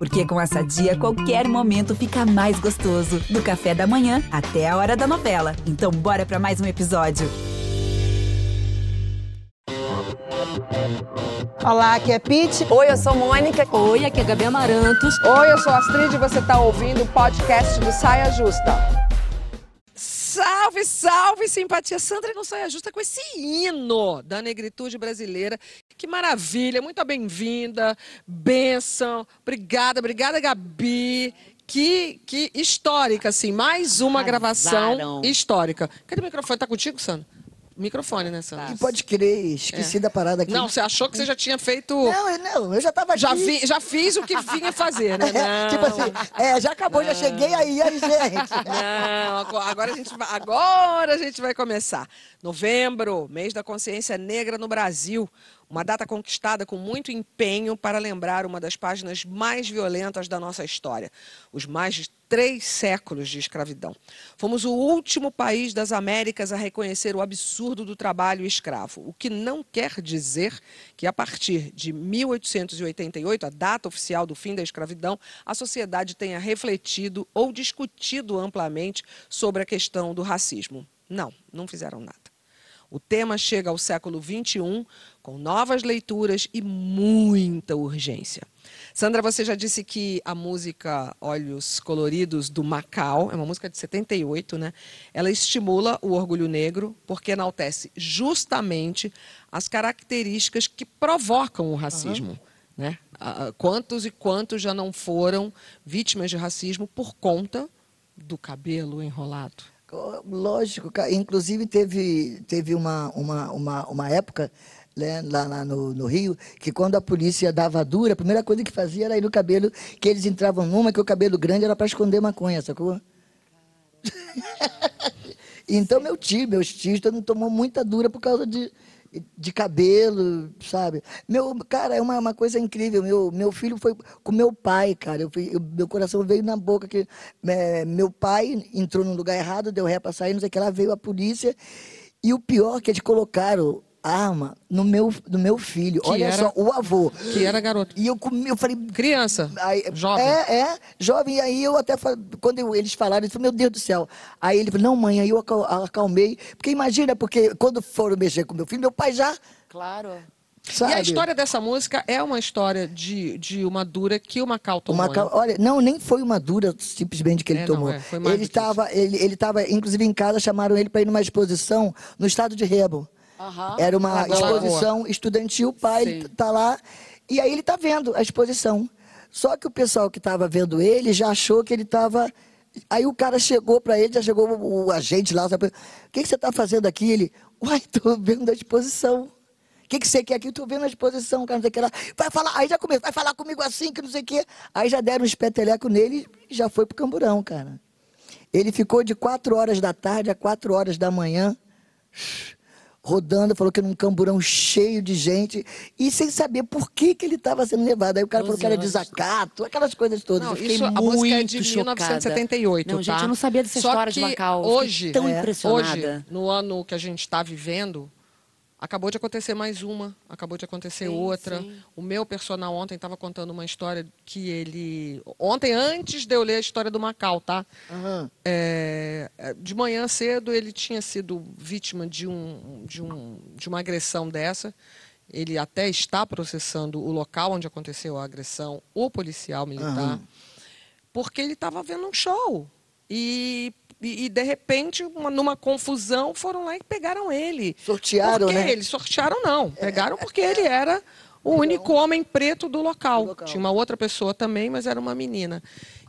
Porque com essa dia, qualquer momento fica mais gostoso. Do café da manhã até a hora da novela. Então, bora para mais um episódio. Olá, aqui é Pete. Oi, eu sou Mônica. Oi, aqui é Gabi Amarantos. Oi, eu sou Astrid e você está ouvindo o podcast do Saia Justa. Salve, salve, simpatia. Sandra não saia justa com esse hino da negritude brasileira. Que maravilha, muito bem-vinda, benção. Obrigada, obrigada, Gabi. Que, que histórica, assim, mais uma Arrasaram. gravação histórica. Cadê o microfone? Tá contigo, Sandra? Microfone, né, Sandra? E pode crer, esqueci da parada aqui. Não, você achou que você já tinha feito. Não, eu- não, eu já tava aqui. Já, vi, já fiz o que vinha fazer, né? É, tipo assim, é, já acabou, já cheguei aí, aí, gente. Não, agora- agora a gente vai, agora a gente vai começar. Novembro, mês da consciência negra no Brasil. Uma data conquistada com muito empenho para lembrar uma das páginas mais violentas da nossa história. Os mais de três séculos de escravidão. Fomos o último país das Américas a reconhecer o absurdo do trabalho escravo. O que não quer dizer que, a partir de 1888, a data oficial do fim da escravidão, a sociedade tenha refletido ou discutido amplamente sobre a questão do racismo. Não, não fizeram nada. O tema chega ao século XXI com novas leituras e muita urgência. Sandra, você já disse que a música Olhos Coloridos do Macau, é uma música de 78, né? Ela estimula o orgulho negro porque enaltece justamente as características que provocam o racismo. Né? Ah, ah, Quantos e quantos já não foram vítimas de racismo por conta do cabelo enrolado? Lógico, inclusive teve, teve uma, uma, uma, uma época né, lá, lá no, no Rio que quando a polícia dava dura, a primeira coisa que fazia era ir no cabelo, que eles entravam numa que o cabelo grande era para esconder maconha, sacou? então meu tio, meus tios, mundo tomou muita dura por causa de, de cabelo, sabe? Meu, cara, é uma, uma coisa incrível. Meu, meu filho foi com meu pai, cara. Eu, eu- meu coração veio na boca que é, meu pai entrou num lugar errado, deu ré para sair, não sei o que lá, veio a polícia. E o pior que eles colocaram arma no meu, no meu filho. Que Olha era- só, o avô. Que era garoto. E eu comi, eu falei, Criança, Aí, jovem. É, é, jovem. E aí eu até, fa- quando eu- eles falaram, eu falei, meu Deus do céu. Aí ele falou, não, mãe, aí eu acal- acalmei. Porque imagina, porque quando foram mexer com meu filho, meu pai já, Claro. sabe? E a história dessa música é uma história de, de uma dura que o Macau tomou. Uma né? cal- Olha, não, nem foi uma dura simplesmente que ele É, não, tomou. é, foi mais ele estava, ele, ele estava, inclusive em casa, chamaram ele para ir numa exposição no estado de Rebo. Aham. Era uma exposição estudantil, o pai Sim. ele tá lá. E aí ele tá vendo a exposição. Só que o pessoal que estava vendo ele já achou que ele estava. Aí o cara chegou para ele, já chegou o, o agente lá, sabe? O que, que você está fazendo aqui? Ele, uai, tô vendo a exposição. O que, que você quer aqui? Tô vendo a exposição, cara, não sei o que lá. Vai falar, aí já começou, vai falar comigo assim, que não sei o quê. Aí já deram um espeteleco nele e já foi pro camburão, cara. Ele ficou de quatro horas da tarde a quatro horas da manhã, rodando, falou que num camburão cheio de gente, e sem saber por que, que ele estava sendo levado. Aí o cara falou que era horas. desacato, aquelas coisas todas. Não, Eu fiquei isso, a música é de muito chocada. 1978, Não, gente, tá? eu não sabia dessa Só história de que Macau. Hoje, tão é, impressionada. hoje, no ano que a gente está vivendo, acabou de acontecer mais uma, acabou de acontecer Sim, outra. sim. O meu personal ontem estava contando uma história que ele... Ontem, antes de eu ler a história do Macau, tá? Aham. É, de manhã cedo ele tinha sido vítima de, um, de, um, de uma agressão dessa. Ele até está processando o local onde aconteceu a agressão, o policial militar, Aham. porque ele estava vendo um show. E, e, e, de repente, uma- numa confusão, foram lá e pegaram ele. Sortearam, porque né? Eles sortearam, não. Pegaram porque ele era o único homem preto do local. Do local. Tinha uma outra pessoa também, mas era uma menina.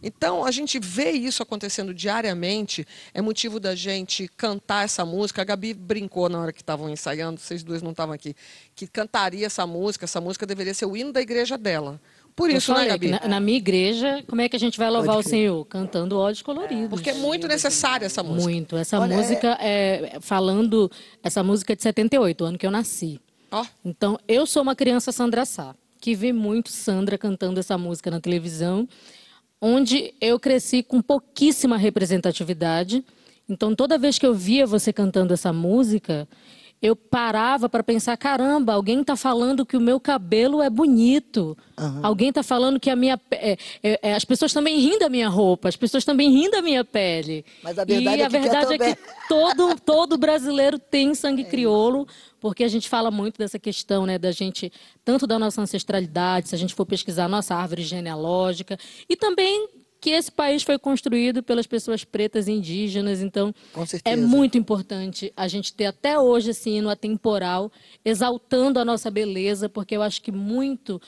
Então, a gente vê isso acontecendo diariamente, é motivo da gente cantar essa música. A Gabi brincou na hora que estavam ensaiando, vocês duas não estavam aqui, que cantaria essa música, essa música deveria ser o hino da igreja dela. Por Eu isso, né, Gabi? na, na minha igreja, como é que a gente vai louvar o. Senhor? Cantando ódios coloridos. Porque é muito necessária essa música. Muito. Essa Olha, música é... falando, essa música é de 78, o ano que eu nasci. Ó, Então, eu sou uma criança Sandra Sá, que vi muito Sandra cantando essa música na televisão, onde eu cresci com pouquíssima representatividade. Então, toda vez que eu via você cantando essa música, eu parava para pensar, caramba, alguém está falando que o meu cabelo é bonito. Uhum. Alguém está falando que a minha é, é, é, as pessoas também riem da minha roupa, as pessoas também riem da minha pele. Mas a verdade, e é, a que verdade é que todo, todo brasileiro tem sangue é crioulo, porque a gente fala muito dessa questão, né, da gente, tanto da nossa ancestralidade, se a gente for pesquisar nossa árvore genealógica, e também que esse país foi construído pelas pessoas pretas e indígenas, então é muito importante a gente ter até hoje esse hino atemporal, exaltando a nossa beleza, porque eu acho que muito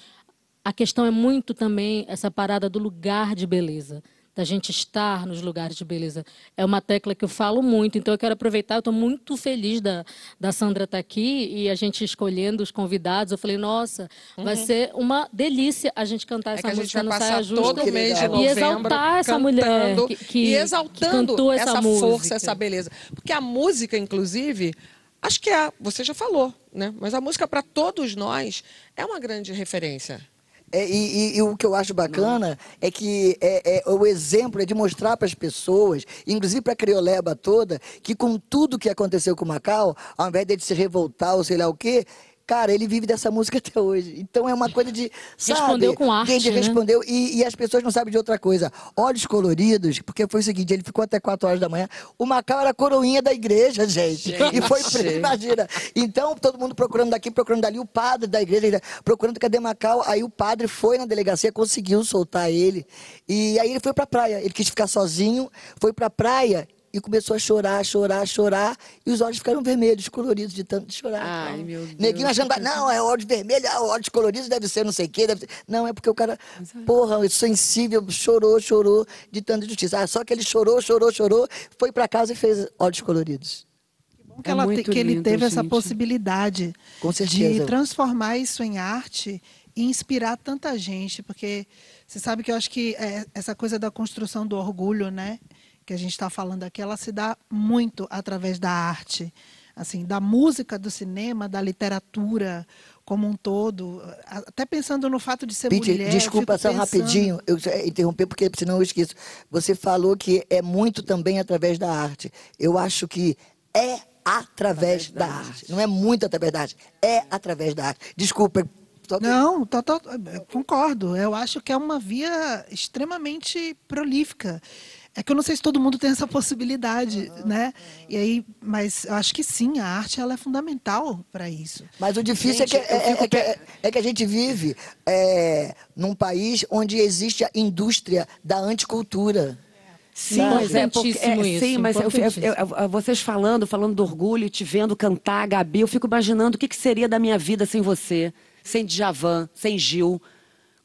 a questão é muito também essa parada do lugar de beleza da gente estar nos lugares de beleza. É uma tecla que eu falo muito, então eu quero aproveitar, eu estou muito feliz da, da Sandra estar tá aqui e a gente escolhendo os convidados. Eu falei, nossa, uhum. vai ser uma delícia a gente cantar é essa música no Saia Justa todo mês de novembro, e exaltar essa mulher que, que, e exaltando que essa, essa força, essa beleza. Porque a música, inclusive, acho que é, você já falou, né? Mas a música para todos nós é uma grande referência. É, e, e, e, o que eu acho bacana é que é, é, o exemplo é de mostrar para as pessoas, inclusive para a crioleba toda, que com tudo que aconteceu com Macau, ao invés de se revoltar ou sei lá o quê, Cara, ele vive dessa música até hoje. Então é uma coisa de. Sabe, respondeu com arte. Ele né? respondeu. E, e, as pessoas não sabem de outra coisa. Olhos coloridos, porque foi o seguinte: ele ficou até 4 horas da manhã. O Macau era a coroinha da igreja, gente. gente. E foi preso, imagina. Então, todo mundo procurando daqui, procurando dali. O padre da igreja, procurando cadê Macau. Aí o padre foi na delegacia, conseguiu soltar ele. E aí ele foi pra praia. Ele quis ficar sozinho, foi pra praia e começou a chorar, chorar, chorar, e os olhos ficaram vermelhos, coloridos de tanto de chorar. Ai, meu Deus. Neguinho achando, não, é olhos vermelhos, ah, olhos coloridos deve ser não sei o quê. Deve ser... Não, é porque o cara, porra, sensível, chorou, chorou de tanta justiça. Ah, só que ele chorou, chorou, chorou, foi para casa e fez olhos coloridos. Que bom que, é ela te, que ele teve gente. essa possibilidade de transformar isso em arte e inspirar tanta gente, porque você sabe que eu acho que é, essa coisa da construção do orgulho, né? Que a gente está falando aqui, ela se dá muito através da arte, assim, da música, do cinema, da literatura como um todo, até pensando no fato de ser Pete, mulher. Desculpa só pensando... rapidinho, eu interromper porque senão eu esqueço. Você falou que é muito também através da arte. Eu acho que é através, através da, da arte. arte. Não é muito através da arte, é através da arte. Desculpa, não, tô, tô, concordo. Eu acho que é uma via extremamente prolífica. É que eu não sei se todo mundo tem essa possibilidade, uhum, né? Uhum. E aí, mas eu acho que sim, a arte ela é fundamental para isso. Mas o difícil gente, é, que, é, é, que, é, é, que, a gente vive é, num país onde existe a indústria da anticultura. Sim, mas é, porque, é, isso, sim, mas eu, eu, eu, vocês falando, falando do orgulho, te vendo cantar, Gabi, eu fico imaginando o que, que seria da minha vida sem você, sem Djavan, sem Gil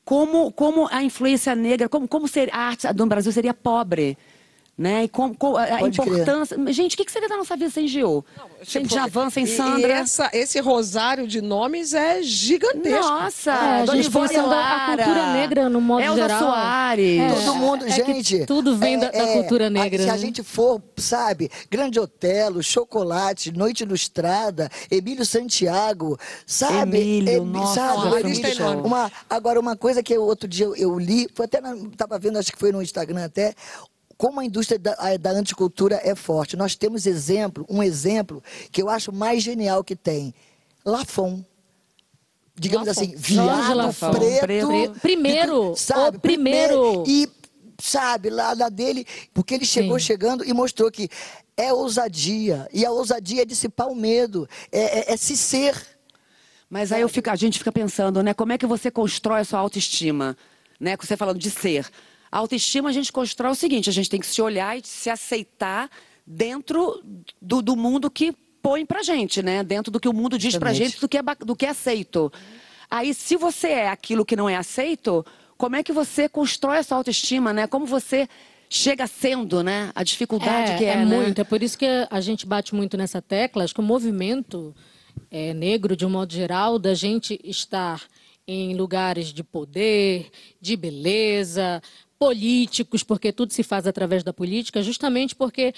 como, como a influência negra, como, como ser, a arte do Brasil seria pobre. Né? E com, com a Pode importância. Crer. Gente, o que, que seria da nossa vida sem Gio? sem tipo, Javan, sem Sandra? E essa, esse rosário de nomes é gigantesco. Nossa, é, a gente pensando a cultura negra no modo Elza geral. Soares. É, Todo mundo, é gente. tudo vem é, da, da, cultura negra. se né? a gente for, sabe, Grande Otelo, Chocolate, Noite Ilustrada, Emílio Santiago, sabe? Emílio, nossa, sabe, Emílio, uma, agora, uma coisa que eu, outro dia eu, eu li, foi até, estava vendo, acho que foi no Instagram até, como a indústria da, da anticultura é forte. Nós temos exemplo, um exemplo que eu acho mais genial que tem. Lafon digamos Lafon. assim, viado preto, preto. Primeiro, sabe, o primeiro. E, sabe, lá, lá dele, porque ele chegou Sim. chegando e mostrou que é ousadia. E a ousadia é dissipar o medo, é, é, é se ser. Mas aí fico, a gente fica pensando, né? Como é que você constrói a sua autoestima? Né? Você falando de ser. A autoestima a gente constrói o seguinte: a gente tem que se olhar e se aceitar dentro do, do mundo que põe pra gente, né? Dentro do que o mundo diz Exatamente. pra gente, do que, é, do que é aceito. Aí, se você é aquilo que não é aceito, como é que você constrói essa autoestima, né? Como você chega sendo, né? A dificuldade é, que é, é né? muito. É por isso que a gente bate muito nessa tecla. Acho que o movimento é, negro, de um modo geral, da gente estar em lugares de poder, de beleza, políticos, porque tudo se faz através da política, justamente porque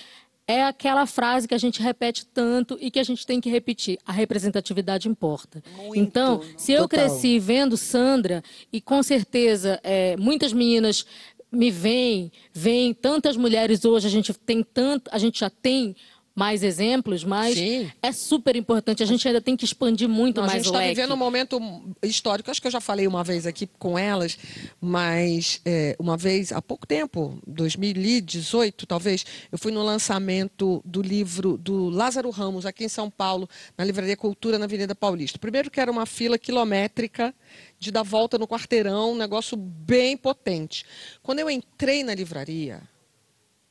é aquela frase que a gente repete tanto e que a gente tem que repetir. A representatividade importa. Muito, então, se eu total. cresci vendo Sandra, e com certeza é, muitas meninas me veem, veem tantas mulheres hoje, a gente tem tanto, a gente já tem mais exemplos, mas Sim. é super importante. A gente ainda tem que expandir muito Não, a mais gente o está leque. vivendo um momento histórico. Acho que eu já falei uma vez aqui com elas, mas é, uma vez, há pouco tempo, 2018 talvez, eu fui no lançamento do livro do Lázaro Ramos, aqui em São Paulo, na Livraria Cultura, na Avenida Paulista. Primeiro que era uma fila quilométrica de dar volta no quarteirão, um negócio bem potente. Quando eu entrei na livraria,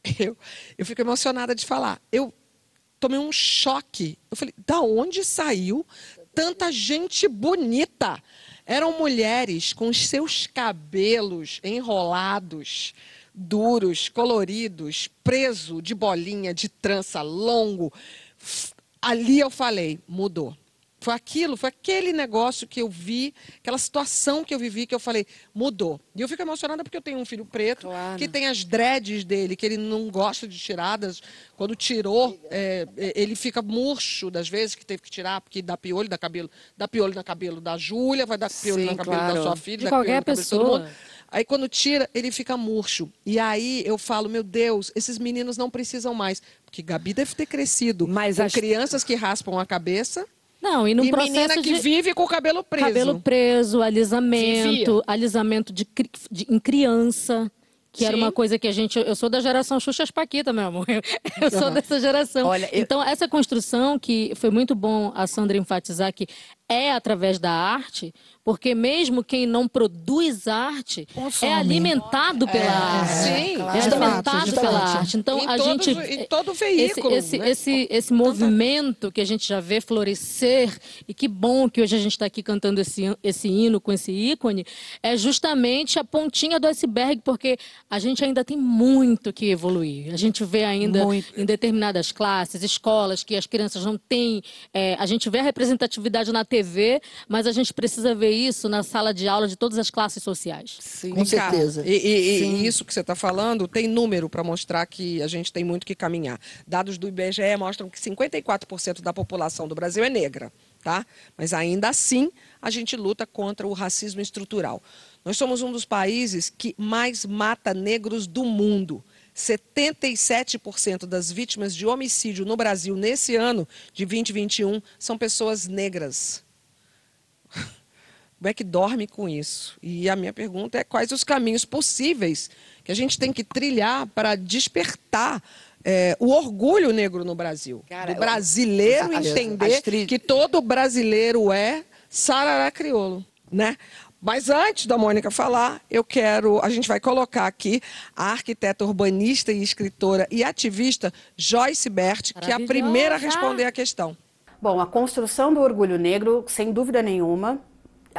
eu, eu fico emocionada de falar. Eu tomei um choque. Eu falei, da onde saiu tanta gente bonita? Eram mulheres com os seus cabelos enrolados, duros, coloridos, preso de bolinha, de trança, longo. Ali eu falei, mudou. Foi aquilo, foi aquele negócio que eu vi, aquela situação que eu vivi, que eu falei, mudou. E eu fico emocionada porque eu tenho um filho preto, Claro. que tem as dreads dele, que ele não gosta de tiradas. Quando tirou, é, é, ele fica murcho das vezes que teve que tirar, porque dá piolho, dá cabelo, dá piolho no cabelo da Júlia, vai dar piolho Sim, no cabelo claro. da sua filha, De dá piolho qualquer cabelo de todo pessoa. mundo. Aí quando tira, ele fica murcho. E aí eu falo, meu Deus, esses meninos não precisam mais. Porque Gabi deve ter crescido Mas com as- crianças que raspam a cabeça Não, e no e processo menina que de... vive com o cabelo preso. Cabelo preso, alisamento, Vivia. alisamento de, de- em criança. Que era Sim. uma coisa que a gente. Eu sou da geração Xuxas Paquita, meu amor. Eu, eu sou dessa geração. Olha, eu- Então, essa construção que foi muito bom a Sandra enfatizar que é através da arte, porque mesmo quem não produz arte Consome. é alimentado pela arte. Sim, é justamente, alimentado justamente. pela arte. Então, Em a todos- gente. em todo veículo, Esse, esse, né? esse, esse movimento que a gente já vê florescer, e que bom que hoje a gente está aqui cantando esse, esse hino com esse ícone, é justamente a pontinha do iceberg, porque a gente ainda tem muito que evoluir. A gente vê ainda Muito. em determinadas classes, escolas, que as crianças não têm. é, a gente vê a representatividade na TV, mas a gente precisa ver isso na sala de aula de todas as classes sociais. Sim. Com certeza. E, e- e isso que você está falando tem número para mostrar que a gente tem muito que caminhar. Dados do IBGE mostram que 54% da população do Brasil é negra, tá? Mas ainda assim a gente luta contra o racismo estrutural. Nós somos um dos países que mais mata negros do mundo. 77% das vítimas de homicídio no Brasil nesse ano de 2021 são pessoas negras. Como é que dorme com isso? E a minha pergunta é quais os caminhos possíveis que a gente tem que trilhar para despertar é, o orgulho negro no Brasil. Cara, do brasileiro as- entender as tri- que todo brasileiro é sarará crioulo, né? Mas antes da Mônica falar, eu quero, a gente vai colocar aqui a arquiteta urbanista e escritora e ativista Joyce Bert, que é a primeira a responder a questão. Bom, a construção do orgulho negro, sem dúvida nenhuma,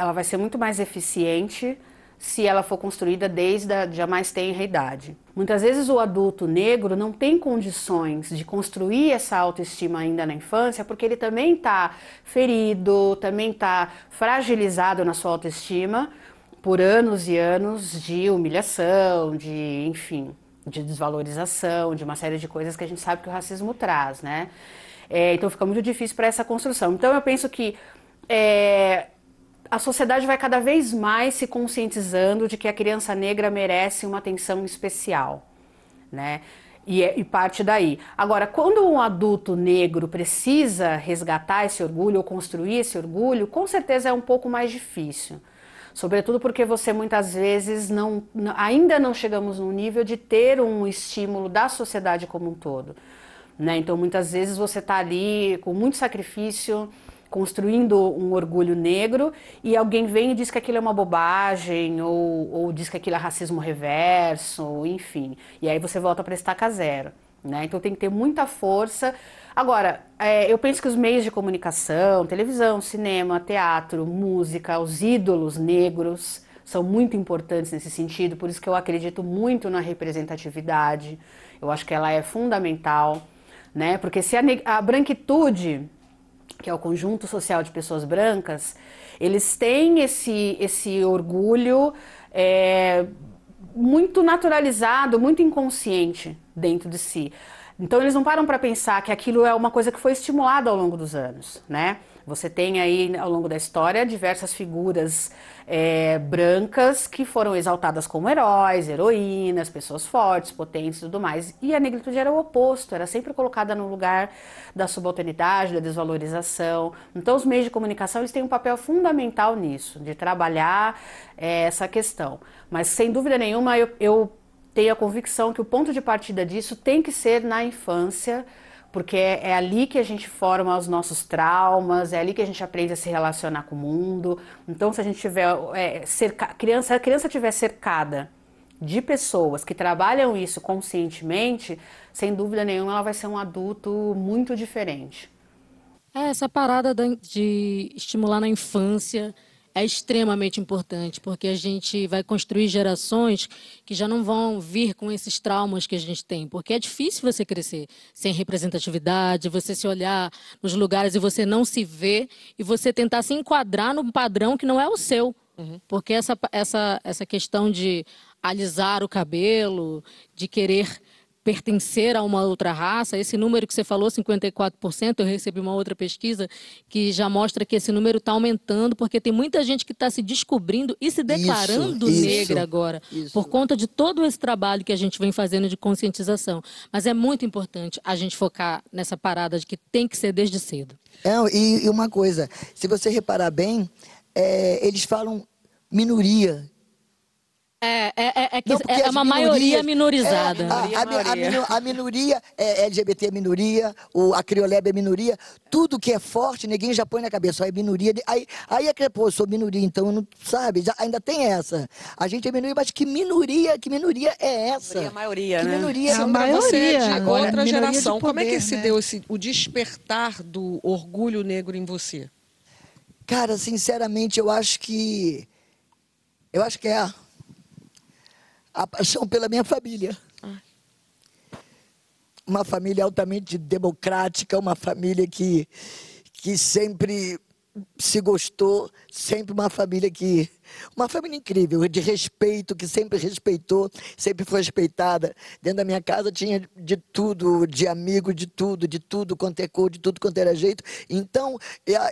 ela vai ser muito mais eficiente se ela for construída desde a a mais idade. Muitas vezes o adulto negro não tem condições de construir essa autoestima ainda na infância, porque ele também está ferido, também está fragilizado na sua autoestima por anos e anos de humilhação, de, enfim, de desvalorização, de uma série de coisas que a gente sabe que o racismo traz, né? É, então fica muito difícil para essa construção. Então eu penso que é, a sociedade vai cada vez mais se conscientizando de que a criança negra merece uma atenção especial, né? E, é- e parte daí. Agora, quando um adulto negro precisa resgatar esse orgulho ou construir esse orgulho, com certeza é um pouco mais difícil. Sobretudo porque você muitas vezes não, ainda não chegamos num nível de ter um estímulo da sociedade como um todo. Né? Então, muitas vezes você está ali com muito sacrifício, construindo um orgulho negro, e alguém vem e diz que aquilo é uma bobagem, ou, ou diz que aquilo é racismo reverso, enfim. E aí você volta para estaca zero. Né? Então tem que ter muita força. Agora, é, eu penso que os meios de comunicação, televisão, cinema, teatro, música, os ídolos negros são muito importantes nesse sentido, por isso que eu acredito muito na representatividade. Eu acho que ela é fundamental, né? Porque se a, a branquitude, que é o conjunto social de pessoas brancas, eles têm esse, esse orgulho é, muito naturalizado, muito inconsciente dentro de si. Então eles não param para pensar que aquilo é uma coisa que foi estimulada ao longo dos anos, né? Você tem aí ao longo da história diversas figuras é, brancas que foram exaltadas como heróis, heroínas, pessoas fortes, potentes e tudo mais. E a negritude era o oposto, era sempre colocada no lugar da subalternidade, da desvalorização. Então os meios de comunicação eles têm um papel fundamental nisso, de trabalhar é, essa questão. Mas sem dúvida nenhuma eu, eu tenho a convicção que o ponto de partida disso tem que ser na infância porque é, é, ali que a gente forma os nossos traumas, é ali que a gente aprende a se relacionar com o mundo. Então, se a gente tiver é, cerca, criança, a criança tiver cercada de pessoas que trabalham isso conscientemente, sem dúvida nenhuma, ela vai ser um adulto muito diferente. É, essa parada de estimular na infância é extremamente importante, porque a gente vai construir gerações que já não vão vir com esses traumas que a gente tem, porque é difícil você crescer sem representatividade, você se olhar nos lugares e você não se ver e você tentar se enquadrar num padrão que não é o seu. Uhum. Porque essa, essa, essa questão de alisar o cabelo, de querer pertencer a uma outra raça, esse número que você falou, 54%, eu recebi uma outra pesquisa que já mostra que esse número está aumentando, porque tem muita gente que está se descobrindo e se declarando isso, negra isso, agora, isso. por conta de todo esse trabalho que a gente vem fazendo de conscientização. Mas é muito importante a gente focar nessa parada de que tem que ser desde cedo. É, e, e uma coisa, se você reparar bem, é, eles falam minoria, é, é, é, é, que não, é uma maioria minorizada. É, a, a, a, a, minoria, é LGBT é minoria, o, a crioleba é minoria, tudo que é forte, ninguém já põe na cabeça, é minoria. Aí, aí é que, pô, eu sou minoria, então não sabe, já, ainda tem essa. A gente é minoria, mas que minoria, que minoria é essa? Minoria, maioria, que né? Minoria, é a maioria. Você é de outra geração, poder, como é que se né? deu esse, o despertar do orgulho negro em você? Cara, sinceramente, eu acho que. Eu acho que é a paixão pela minha família. Uma família altamente democrática, uma família que, que sempre se gostou, sempre uma família que. Uma família incrível, de respeito, que sempre respeitou, sempre foi respeitada. Dentro da minha casa tinha de tudo, de amigo, de tudo, de tudo quanto é cor, de tudo quanto era jeito. Então,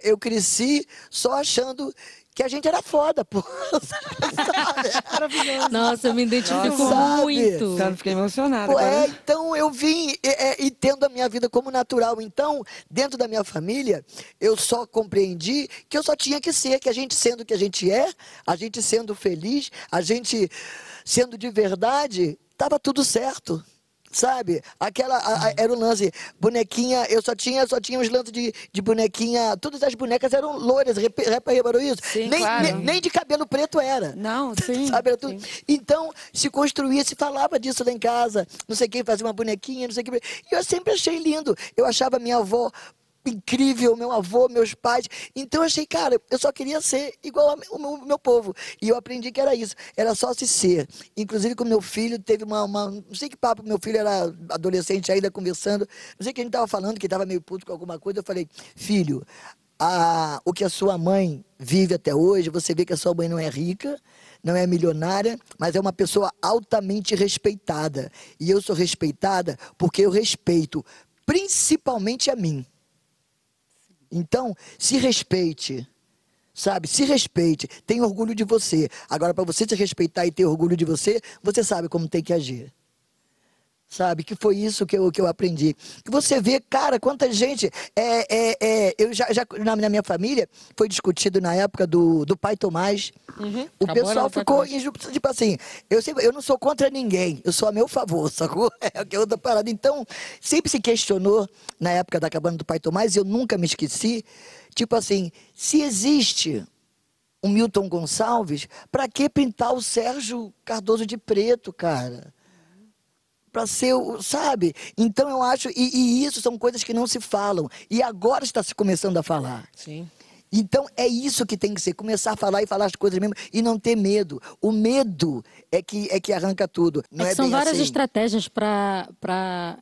eu cresci só achando que a gente era foda, pô. Maravilhoso. Nossa, eu me identifico Sabe? muito. Cara, fiquei emocionada. Pô, é, então eu vim é, e tendo a minha vida como natural. Então, dentro da minha família, eu só compreendi que eu só tinha que ser, que a gente sendo o que a gente é, a gente sendo feliz, a gente sendo de verdade, tava tudo certo. Sabe? Aquela a, a, era o lance. Bonequinha, eu só tinha, só tinha os lances de, de bonequinha. Todas as bonecas eram loiras, reparou isso? Sim, nem, claro. nem, nem, de cabelo preto era. Não, sim. Sabe? Sim. Então, se construía, se falava disso lá em casa. Não sei quem fazia uma bonequinha, não sei o que. E eu sempre achei lindo. Eu achava minha avó incrível, meu avô, meus pais. Então eu achei, cara, eu só queria ser igual ao meu, meu, povo. E eu aprendi que era isso, era só se ser. Inclusive com meu filho, teve uma, uma não sei que papo, meu filho era adolescente ainda conversando, não sei que a gente estava falando, que estava meio puto com alguma coisa, eu falei, filho, a, o que a sua mãe vive até hoje, você vê que a sua mãe não é rica, não é milionária, mas é uma pessoa altamente respeitada. E eu sou respeitada porque eu respeito principalmente a mim. Então, se respeite. Sabe? Se respeite. Tenha orgulho de você. Agora, para você se respeitar e ter orgulho de você, você sabe como tem que agir sabe? Que foi isso que eu, que eu aprendi. Que você vê, cara, quanta gente. É, é, é, eu já, já na, minha família foi discutido na época do, do pai Tomás. Uhum. O Acabou pessoal ficou tipo assim. Eu, sempre, eu não sou contra ninguém, eu sou a meu favor, sacou? É que é outra parada. Então, sempre se questionou na época da cabana do pai Tomás, e eu nunca me esqueci. Tipo assim, se existe um Milton Gonçalves, para que pintar o Sérgio Cardoso de preto, cara? Para ser, sabe? Então eu acho, e, e, isso são coisas que não se falam. E agora está se começando a falar. Sim. Então é isso que tem que ser, começar a falar e falar as coisas mesmo e não ter medo. O medo é que, é que arranca tudo. Não é, é são várias assim. estratégias para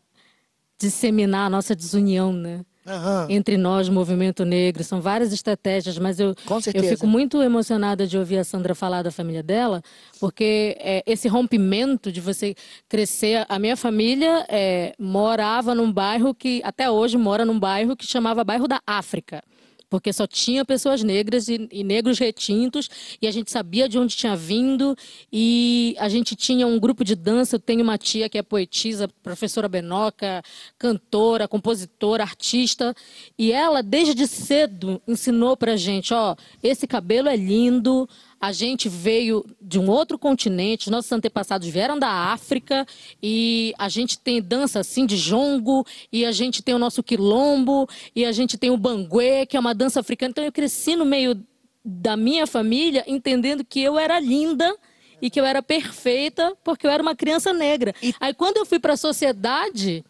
disseminar a nossa desunião, né? Aham. entre nós, movimento negro. São várias estratégias, mas eu, eu fico muito emocionada de ouvir a Sandra falar da família dela, porque é, esse rompimento de você crescer. A minha família é, morava num bairro que, até hoje, mora num bairro que chamava Bairro da África. Porque só tinha pessoas negras e, e negros retintos, e a gente sabia de onde tinha vindo, e a gente tinha um grupo de dança. Eu tenho uma tia que é poetisa, professora Benoca, cantora, compositora, artista, e ela, desde cedo, ensinou pra gente: ó, esse cabelo é lindo, a gente veio de um outro continente, nossos antepassados vieram da África e a gente tem dança assim de jongo e a gente tem o nosso quilombo e a gente tem o banguê, que é uma dança africana. Então eu cresci no meio da minha família entendendo que eu era linda e que eu era perfeita porque eu era uma criança negra. Aí quando eu fui para a sociedade,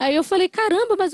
Aí eu falei, caramba, mas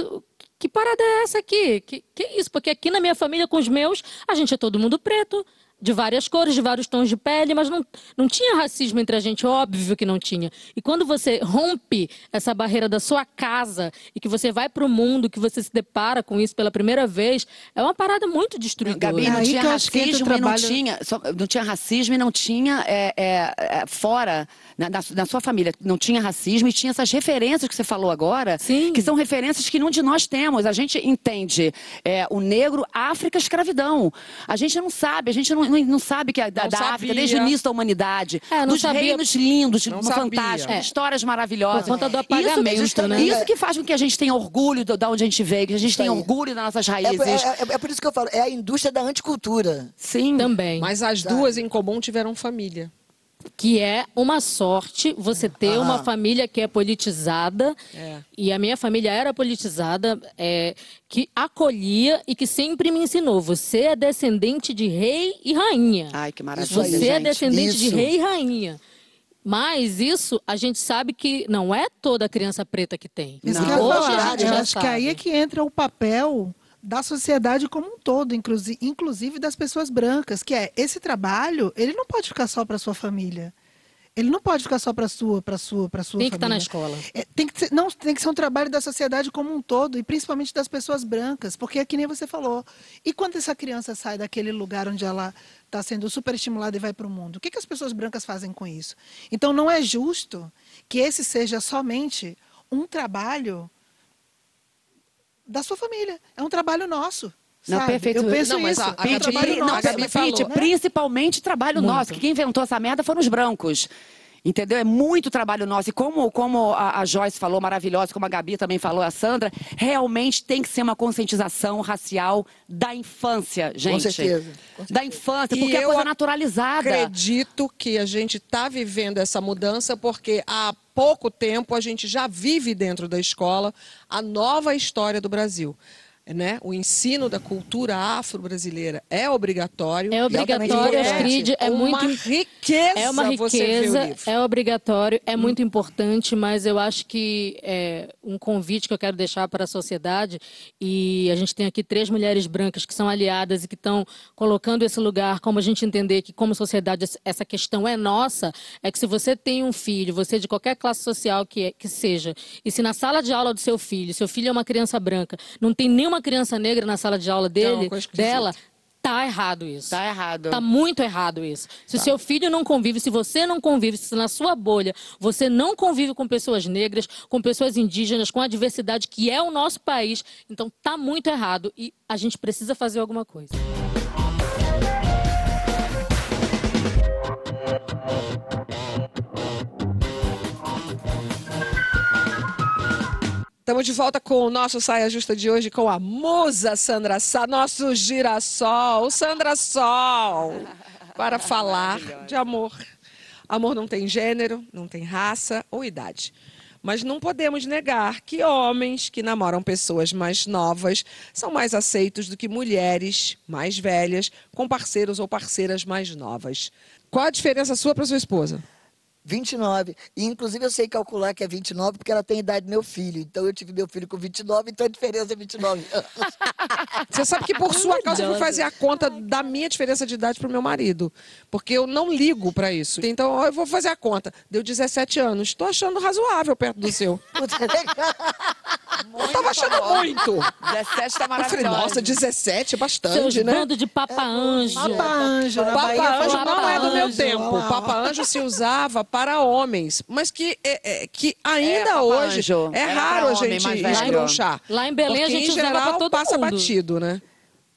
que parada é essa aqui? Que, que isso? Porque aqui na minha família, com os meus, a gente é todo mundo preto, de várias cores, de vários tons de pele, mas não, não tinha racismo entre a gente, óbvio que não tinha. E quando você rompe essa barreira da sua casa e que você vai para o mundo, que você se depara com isso pela primeira vez, é uma parada muito destruidora. Gabi, não tinha racismo e não trabalho- tinha, só- não tinha racismo e não tinha é, é, é, fora, na, na- na sua família, não tinha racismo e tinha essas referências que você falou agora, Sim. que são referências que nenhum de nós temos. A gente entende é, o negro, África, escravidão. A gente não sabe, a gente não, não, não sabe que é da, da África, desde o início da humanidade, É, não dos sabia. reinos lindos, Não fantásticos, É. histórias maravilhosas. Por conta do Isso- apagamento, justamente- né? Isso que faz com que a gente tenha orgulho da onde a gente veio, que a gente tenha orgulho das nossas É, raízes. é- é- é por isso que eu falo, é a indústria da anticultura. Sim. Também. Mas as duas em comum tiveram família. Que é uma sorte você ter uma Aham. família que é politizada É. e a minha família era politizada é, que acolhia e que sempre me ensinou você é descendente de rei e rainha Ai, que maravilha, você é gente. descendente de Isso. rei e rainha mas isso a gente sabe que não é toda criança preta que tem Isso Não. que eu ia hoje falar. eu acho que sabe. aí é que entra o papel da sociedade como um todo, inclusive, das pessoas brancas, que é esse trabalho, ele não pode ficar só para sua família. Ele não pode ficar só para sua, para sua, para sua tem que estar na família. escola É, tem que ser, não, tem que ser um trabalho da sociedade como um todo, e principalmente das pessoas brancas, porque é que nem você falou. E quando essa criança sai daquele lugar onde ela está sendo super estimulada e vai para o mundo, o que, que as pessoas brancas fazem com isso? Então não é justo que esse seja somente um trabalho da sua família. É um trabalho nosso. Não, sabe? perfeito. Eu penso Não, mas isso. a- a é um trabalho Pri- não, não, nosso. a Gabi Pete, falou. principalmente trabalho Muito. nosso. que Quem inventou essa merda foram os brancos. Entendeu? É muito trabalho nosso. E como, como a, a Joyce falou, maravilhosa, como a Gabi também falou, a Sandra, realmente tem que ser uma conscientização racial da infância, gente. certeza, com Da infância, E porque é eu coisa naturalizada. Acredito que a gente está vivendo essa mudança porque há pouco tempo a gente já vive dentro da escola a nova história do Brasil. Né? O ensino da cultura afro-brasileira é obrigatório. é obrigatório altamente Astrid, é uma muito riqueza É uma riqueza, é obrigatório, é muito importante, mas eu acho que é um convite que eu quero deixar para a sociedade, e a gente tem aqui três mulheres brancas que são aliadas e que estão colocando esse lugar, como a gente entender que, como sociedade, essa- essa questão é nossa, é que se você tem um filho, você de qualquer classe social que, é- que seja, e se na sala de aula do seu filho, seu filho é uma criança branca, não tem nenhuma criança negra na sala de aula dele, coisa esquisita. dela, tá errado isso. Tá errado. Tá muito errado isso. Se o seu filho não convive, se você não convive, se na sua bolha você não convive com pessoas negras, com pessoas indígenas, com a diversidade que é o nosso país, então tá muito errado e a gente precisa fazer alguma coisa. Estamos de volta com o nosso Saia Justa de hoje com a musa Sandra Sá, nosso girassol, Sandra Sol, para falar de amor. Amor não tem gênero, não tem raça ou idade. Mas não podemos negar que homens que namoram pessoas mais novas são mais aceitos do que mulheres mais velhas com parceiros ou parceiras mais novas. Qual a diferença sua para sua esposa? 29. E, inclusive, eu sei calcular que é 29 porque ela tem a idade do meu filho. Então, eu tive meu filho com 29, então a diferença é 29 anos. Você sabe que por sua causa eu fui fazer a conta da minha diferença de idade pro meu marido. Porque eu não ligo pra isso. Então eu vou fazer a conta. Deu 17 anos. Tô achando razoável perto do seu. Eu tava achando muito. 17 tá Eu maravilhoso. falei, nossa, 17 é bastante, Seus né? bando de papa anjo. Papa Anjo, Papa Anjo não é do meu tempo. Papa Anjo se usava para homens, mas que, é, é, que ainda Papa hoje Anjo. é Era raro a homem gente escrunchar. Lá em Belém, a gente em geral, todo passa mundo. batido, né?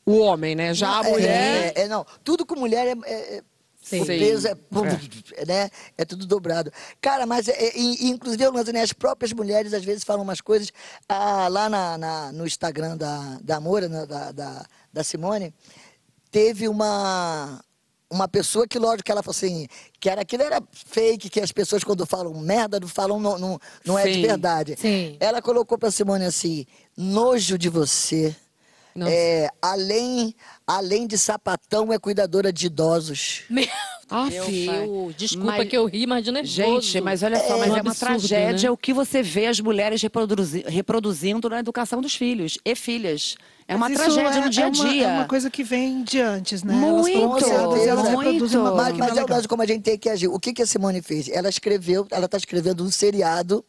O homem, né? Já a É, mulher... É, é, não, tudo com mulher é. é- é- Sim. O peso é, né? é tudo dobrado. Cara, mas é, é, e- inclusive né, as próprias mulheres às vezes falam umas coisas ah, lá na, na- no Instagram da, da Moura, da, da, da Simone, teve uma uma pessoa que, lógico, que ela falou assim, que era aquilo era fake, que as pessoas quando falam merda, não falam, não, não, não é de verdade. Sim. Ela colocou pra Simone assim, nojo de você. É, além, além de sapatão, é cuidadora de idosos. Meu Ah, filho. desculpa Mas- que eu ri, mas de nervoso. Gente, mas olha só, É mas um é uma absurdo, tragédia né? o que você vê as mulheres reproduzi- reproduzindo na educação dos filhos e filhas. É uma Mas isso tragédia é- no dia a é uma- dia. É uma coisa que vem de antes, né? Muito, elas criadas elas muito. reproduzem uma coisa Mas, é é o caso como a gente tem que agir. O que, que a Simone fez? Ela escreveu, ela está escrevendo um seriado,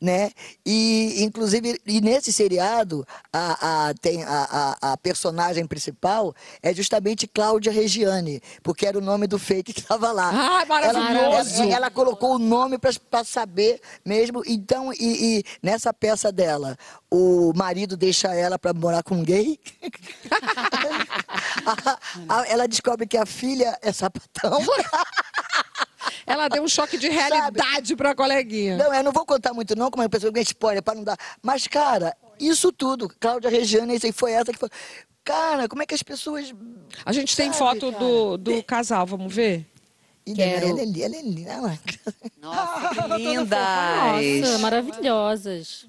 né? E, inclusive, e nesse seriado, a, a, tem a, a, a personagem principal é justamente Cláudia Regiane, porque era o nome do fake que estava lá. Ah, maravilhoso! Ela, ela colocou o nome para saber mesmo. Então, e, e nessa peça dela, o marido deixa ela para morar com um gay. Ela descobre que a filha é sapatão. Ela deu um choque de realidade pra coleguinha. Não, eu não vou contar muito não, como é a pessoa ganha spoiler para não dar. Mas, cara, isso tudo, Cláudia Regiane, isso aí foi essa que foi. Cara, como é que as pessoas. A gente tem Sabe, foto cara? do, do casal, vamos ver? Quero. Ela é linda, ela é linda. Ela- Nossa, que Nossa, lindas. maravilhosas.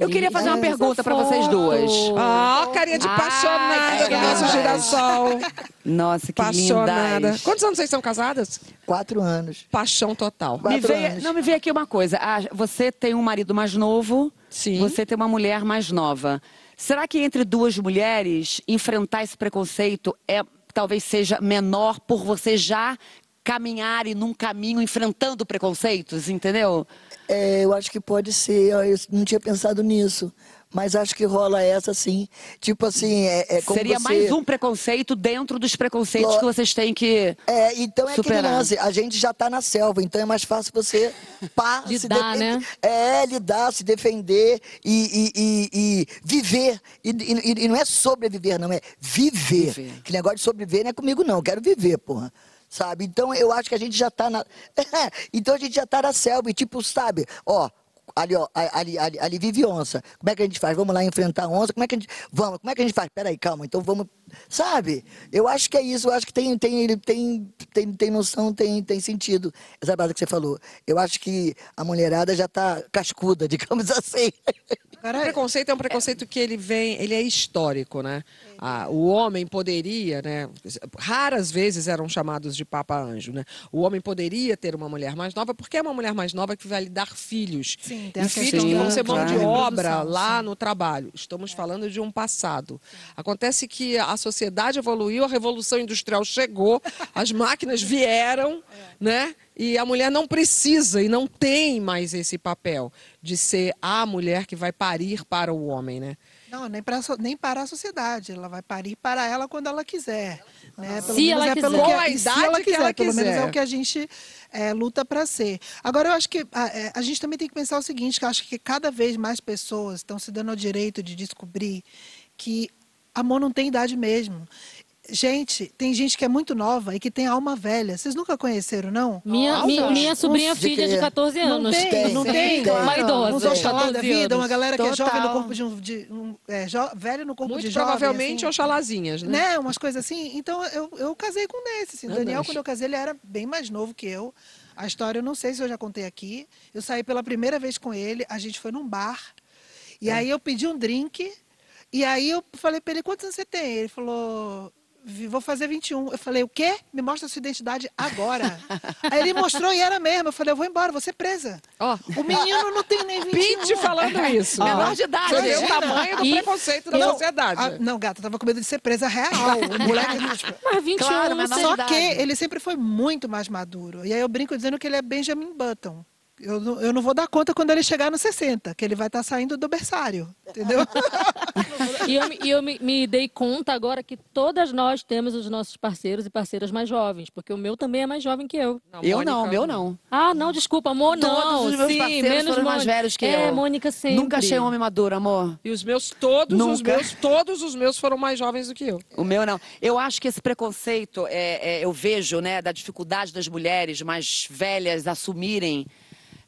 Eu queria fazer uma pergunta para vocês duas. Ah, carinha de Ai, apaixonada do nosso girassol. Nossa, que Apaixonada. lindas. Quantos anos vocês são casadas? Quatro anos. Paixão total. Me Quatro veio, anos. não, me veio aqui uma coisa. Ah, você tem um marido mais novo, Sim. você tem uma mulher mais nova. Será que entre duas mulheres enfrentar esse preconceito é talvez seja menor por você já caminharem num caminho enfrentando preconceitos, entendeu? É, eu acho que pode ser, eu não tinha pensado nisso. Mas acho que rola essa sim. Tipo assim, é, é como Seria você... mais um preconceito dentro dos preconceitos Lo- que vocês têm que. É, então é Superar. aquele lance, a gente já tá na selva, então é mais fácil você pá, se Lidar, defender. né? É, lidar, se defender e, e- e- e viver. E, e- e não é sobreviver, não, é viver. Viver. Que negócio de sobreviver não é comigo, não. Eu quero viver, porra. Sabe? Então eu acho que a gente já tá na. então a gente já tá na selva. E tipo, sabe, ó. Ali, ó, ali, ali, ali vive onça. Como é que a gente faz? Vamos lá enfrentar a onça? Como é que a gente. Vamos, como é que a gente faz? Peraí, calma, então vamos. Sabe? Eu acho que é isso, eu acho que tem, tem, ele tem, tem, tem noção, tem, tem sentido. Essa parada que você falou. Eu acho que a mulherada já tá cascuda, digamos assim. O preconceito é um preconceito que ele vem, ele é histórico, né? O homem poderia, né? Raras vezes eram chamados de Papa Anjo, né? O homem poderia ter uma mulher mais nova, porque é uma mulher mais nova que vai lhe dar filhos. Sim, e filhos que vão ser mão de obra lá sim. no trabalho. Estamos falando de um passado. Acontece que a sociedade evoluiu, a revolução industrial chegou, as máquinas vieram, né? E a mulher não precisa e não tem mais esse papel de ser a mulher que vai parir para o homem, né? Não, nem para, nem para a sociedade. Ela vai parir para ela quando ela quiser. Né? Pelo Se menos ela é pelo quiser. que, Com a e se idade ela que quiser, ela pelo menos é o que a gente é, luta para ser. Agora, eu acho que a, é, a gente também tem que pensar o seguinte, que eu acho que cada vez mais pessoas estão se dando ao direito de descobrir que amor não tem idade mesmo. Gente, tem gente que é muito nova e que tem alma velha. Vocês nunca conheceram, não? Minha, minha, minha sobrinha filha de 14 Não anos. tem, Tem, não tem, tem. Uma idosa. Uns de Oxalá da 14 vida, uma anos. galera que é jovem no Total. corpo de um. De, um é, jo- velho no corpo Muito de jovem. provavelmente assim. oxalazinhas, né? Né, umas coisas assim. Então eu, eu casei com desse. Assim. Daniel, quando eu casei, ele era bem mais novo que eu. A história eu não sei se eu já contei aqui. Eu saí pela primeira vez com ele, a gente foi num bar. E aí eu pedi um drink. E aí eu falei pra ele, quantos anos você tem? Ele falou, "Vi- vou fazer 21. Eu falei, o quê? Me mostra a sua identidade agora. aí ele mostrou e era mesmo. Eu falei, eu vou embora, vou ser presa. Ó, O menino não tem nem 21. Pete falando isso. Menor de idade. Você vê o tamanho do E- preconceito da Não, sociedade. a- não, gata, tava com medo de ser presa real. O moleque, tipo, Mas 21 Claro, anos. menor de Só idade. que ele sempre foi muito mais maduro. E aí eu brinco dizendo que ele é Benjamin Button. Eu não, eu não vou dar conta quando ele chegar nos 60, que ele vai estar saindo do berçário, entendeu? E eu, me- e eu me, me dei conta agora que todas nós temos os nossos parceiros e parceiras mais jovens, porque o meu também é mais jovem que eu. Eu não, meu não. Ah, não, desculpa, amor, não. Todos os meus Sim, parceiros menos foram mais Mônica. velhos que é, eu. Mônica sempre. Nunca achei um homem maduro, amor. E os meus, todos os Nunca. meus, todos os meus foram mais jovens do que eu. O meu não. Eu acho que esse preconceito, é, é, eu vejo, né, da dificuldade das mulheres mais velhas assumirem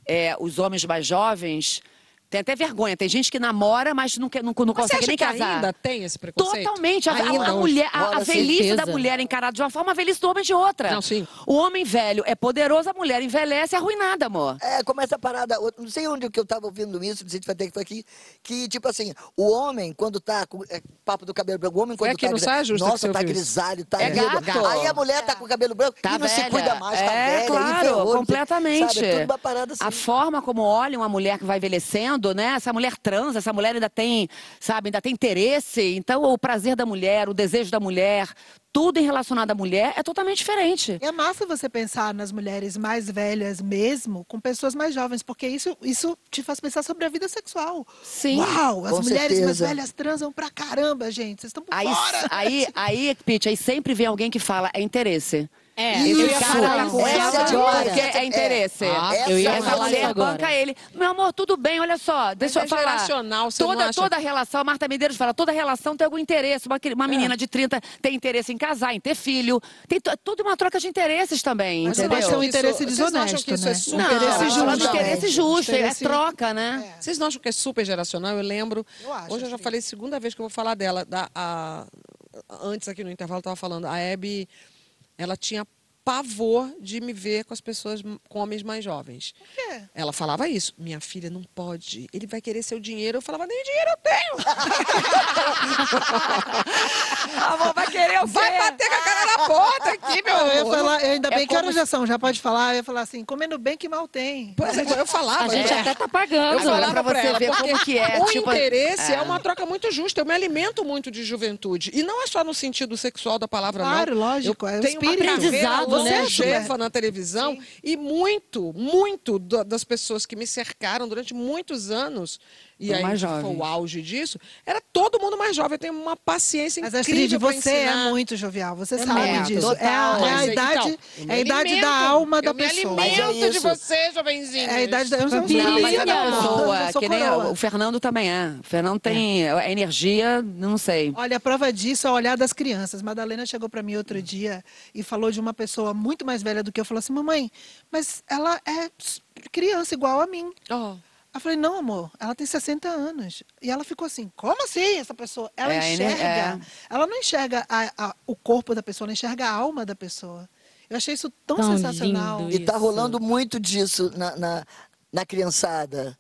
é, os homens mais jovens. Tem até vergonha. Tem gente que namora, mas não, quer, não, não Mas você consegue acha nem que casar. ainda tem esse preconceito? Totalmente. A, a- Ainda a hoje? mulher, a, a velhice certeza. da mulher é encarada de uma forma, a velhice do homem de outra. Não, sim. O homem velho é poderoso, a mulher envelhece é arruinada, amor. É, começa a parada. Não sei onde que eu tava ouvindo isso, não sei se vai ter que foi aqui. Que, tipo assim, o homem, quando tá com. É, papo do cabelo branco, o homem Foi quando aqui tá. no gri- Saia Justa que Nossa, tá grisalho, tá É lindo. gato. Aí a mulher tá com o cabelo branco Tá e não se velha. cuida mais, tá é, velha. claro, ferrou, não completamente. Sabe, é tudo uma parada assim. A forma como olha uma mulher que vai envelhecendo, né? Essa mulher transa, essa mulher ainda tem, sabe, ainda tem interesse. Então, o prazer da mulher, o desejo da mulher, tudo em relacionado à mulher é totalmente diferente. E é massa você pensar nas mulheres mais velhas mesmo, com pessoas mais jovens, porque isso, isso te faz pensar sobre a vida sexual. Sim. Uau, as Com mulheres mais certeza. velhas transam pra caramba, gente. Vocês estão por Aí, fora. aí, aí, Pete, aí sempre vem alguém que fala, é interesse. É, Isso, eu ia falar com essa ela é agora. Porque é interesse. Ah, essa eu ia é Essa falar mulher isso agora. banca ele. Meu amor, tudo bem, olha só. Deixa é eu falar. geracional, você não toda, acha? toda relação, a Marta Medeiros fala, toda relação tem algum interesse. Uma, uma É. menina de 30 tem interesse em casar, em ter filho. Tem to- tudo uma troca de interesses também, Mas você entendeu? um Vocês não acham desonesto, que isso né? é super Não, interesse justo. interesse justo, Interesse- é troca, né? Vocês não acham que é super geracional? Eu lembro. Eu acho, hoje eu já sim. falei segunda vez que eu vou falar dela. Da, a- antes aqui no intervalo eu estava falando. A Hebe, ela tinha pavor de me ver com as pessoas, com homens mais jovens. Por quê? Ela falava isso. Minha filha não pode. Ele vai querer seu dinheiro. Eu falava, nem dinheiro eu tenho. Amor, vai querer o Vai bater com a cara na porta aqui, meu Eu ia amor. falar, ainda É bem que como horas já são, já pode falar. Eu ia falar assim, comendo bem que mal tem. Pois é, eu falava. A gente é. até tá pagando. Eu falava pra você ela, ver porque como que é, O tipo, interesse é. é. uma troca muito justa. Eu me alimento muito de juventude. E não é só no sentido sexual da palavra, Claro, não. lógico, Eu é o tenho uma Aprendizado, né? longeva na televisão. E muito, muito da- das pessoas que me cercaram durante muitos anos, e aí mais foi jovens. o auge disso, era todo mundo mais jovem. Eu tenho uma paciência Mas incrível Astrid, pra você é ensinar. muito jovial, você É sabe disso. É a, é a Mas, idade, então, é a idade alimento, da alma da eu me pessoa. Mas é alimento de isso. você, jovenzinho. É a idade da eu sou Vampiro. Não, mas é da pessoa, que nem o Fernando também é. O Fernando tem a energia, não sei. Olha, a prova disso é o olhar das crianças. Madalena chegou para mim outro dia e falou de uma pessoa muito mais velha do que eu. Falou assim, mamãe, mas ela é criança igual a mim. Oh. Eu falei, não, amor, ela tem 60 anos. E ela ficou assim, como assim essa pessoa? Ela É, enxerga, é. ela não enxerga a- a- o corpo da pessoa, ela enxerga a alma da pessoa. Eu achei isso tão, Tão sensacional. E tá rolando muito disso na, na, na criançada.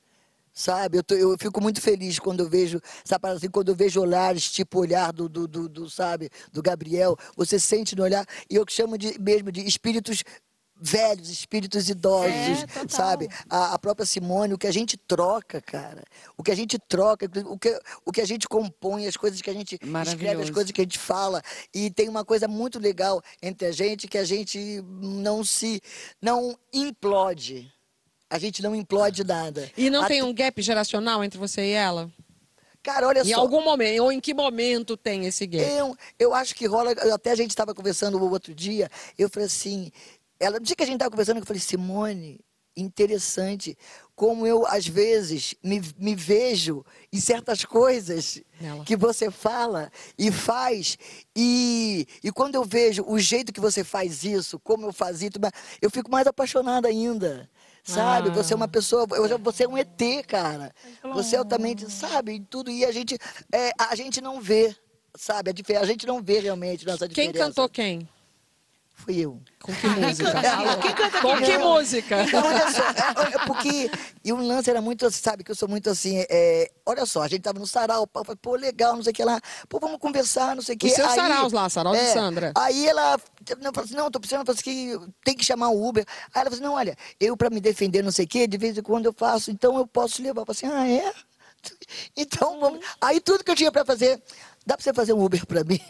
Sabe? Eu, tô- eu fico muito feliz quando eu vejo, sabe, assim, quando eu vejo olhares, tipo o olhar do, do, do, do, sabe, do Gabriel, você sente no olhar, e eu chamo de, mesmo de espíritos velhos, espíritos idosos, É, sabe? A, a própria Simone, o que a gente troca, cara, o que a gente troca, o que, o que a gente compõe, as coisas que a gente escreve, as coisas que a gente fala, e tem uma coisa muito legal entre a gente, que a gente não se, não implode. A gente não implode nada. E não Até- tem um gap geracional entre você e ela? Cara, olha Em só. algum momento, ou em que momento tem esse gap? Eu, eu acho que rola. Até a gente estava conversando o outro dia. Eu falei assim. Ela, no dia que a gente estava conversando, eu falei, Simone, interessante como eu, às vezes, me, me vejo em certas coisas Nela. que você fala e faz. E, e quando eu vejo o jeito que você faz isso, como eu fazia, eu fico mais apaixonada ainda. Sabe? Ah. Você é uma pessoa. eu- Você é um ET, cara. Você é altamente. Sabe? e Tudo. E a gente, é, a gente não vê. Sabe? A, a gente não vê realmente nossa Quem diferença. cantou quem? Fui eu. Com que música? Quem canta Com que música? Então, olha só, é, é porque. E o lance era muito, sabe, que eu sou muito assim. é, olha só, a gente tava no sarau, pô, pô, legal, não sei o que lá. Pô, vamos conversar, não sei o que. Os seus saraus lá, sarau de Sandra. Aí ela não, falou assim: não, tô precisando, falou assim, que tem que chamar o Uber. Aí ela falou assim: não, olha, eu pra me defender, não sei o que, de vez em quando eu faço, então eu posso levar. Eu falei assim: ah, é? Então, vamos. Aí tudo que eu tinha pra fazer, dá pra você fazer um Uber pra mim?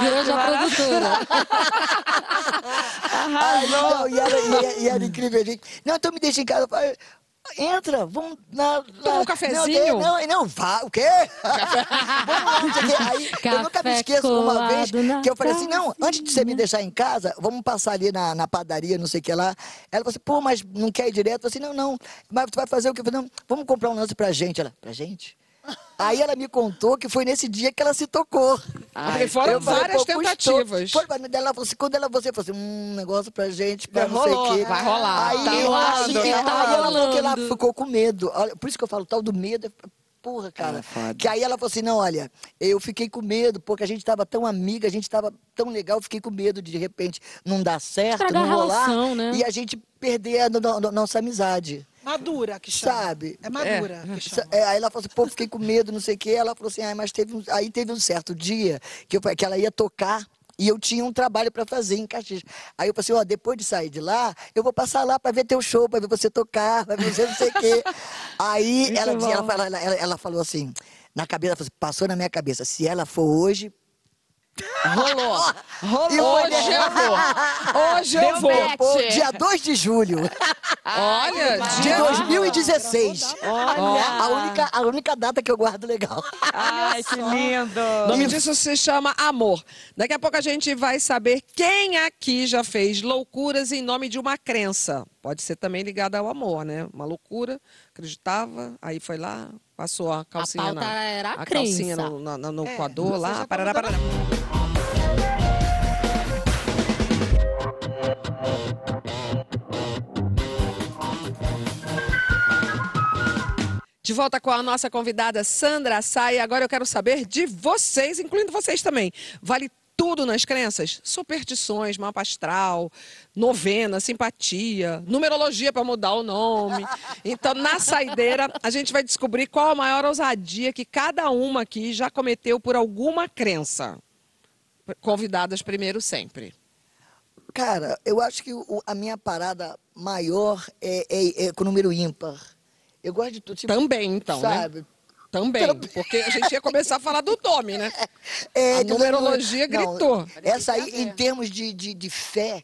Virou já produtora. Aí, não, e, era, e, era- e era incrível. a gente, Não, então me deixa em casa. Falei, Entra, vamos na. Toma um cafezinho? Não, não, não, vá, o quê? vamos lá. Aí eu nunca me Café esqueço uma vez que eu falei assim: não, antes de você me deixar em casa, vamos passar ali na, na padaria, não sei o que lá. Ela falou assim, pô, mas não quer ir direto? Eu falei assim, não, não, mas tu vai fazer o quê? Eu falei, não, vamos comprar um lance pra gente. Ela, pra gente? Aí ela me contou que foi nesse dia que ela se tocou. Porque foram Eu falei, várias custou. tentativas. Foi, ela falou assim, quando ela você falou assim, um negócio pra gente, pra não sei o quê. vai rolar. Aí, Tá aí, rolando, aí, tá ela falou que ela ficou com medo. Olha, por isso que eu falo, tal do medo. é- Porra, cara. É que aí ela falou assim: não, olha, eu fiquei com medo, porque a gente tava tão amiga, a gente tava tão legal, eu fiquei com medo de de repente não dar certo, Estragar não a rolar. relação, né? E a gente perder a no- no- nossa amizade. Madura que chama. Sabe? É madura que chama. É, aí ela falou assim, pô, fiquei com medo, não sei o quê. Ela falou assim, ah, mas teve um... aí teve um certo dia que, eu, que ela ia tocar e eu tinha um trabalho para fazer em Caxias. Aí eu falei assim, ó, depois de sair de lá, eu vou passar lá para ver teu show, para ver você tocar, para ver você não sei o quê. Aí ela, dizia- ela, ela, ela- ela falou assim, na cabeça, ela falou assim, passou na minha cabeça, se ela for hoje... Rolou. E eu Hoje eu vou. Hoje eu vou. Dia 2 de julho Olha, de dia 2016. Olha. A única, a única data que eu guardo legal. Ai, que lindo. O nome disso se chama amor. Daqui a pouco a gente vai saber quem aqui já fez loucuras em nome de uma crença. Pode ser também ligada ao amor, né? Uma loucura, acreditava, aí foi lá, passou a calcinha pauta na, era a a calcinha no, na- na- no É, coador lá, tá parará, parará. De volta com a nossa convidada Sandra Sai. Agora eu quero saber de vocês, incluindo vocês também. Vale tudo nas crenças? Superstições, mapa astral, novena, simpatia, numerologia para mudar o nome. Então, na saideira, a gente vai descobrir qual a maior ousadia que cada uma aqui já cometeu por alguma crença. Convidadas primeiro sempre. Cara, eu acho que o- a minha parada maior é, é- é com o número ímpar. Eu gosto de tudo. Tipo, Também, então, sabe? né? Também, porque a gente ia começar a falar do nome, né? É, A do- numerologia não, gritou. Essa aí, em termos de, de, de fé,